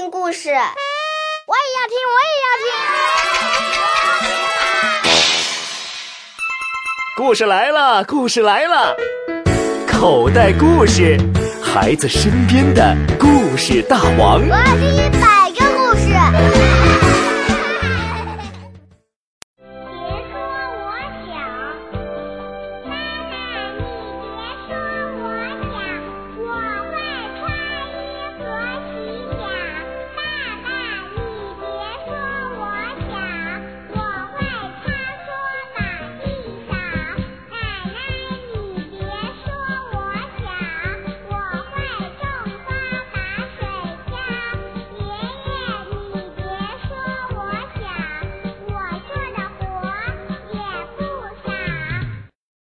听故事。我也要听，我也要听。故事来了，故事来了。口袋故事，孩子身边的故事大王。我要听一百。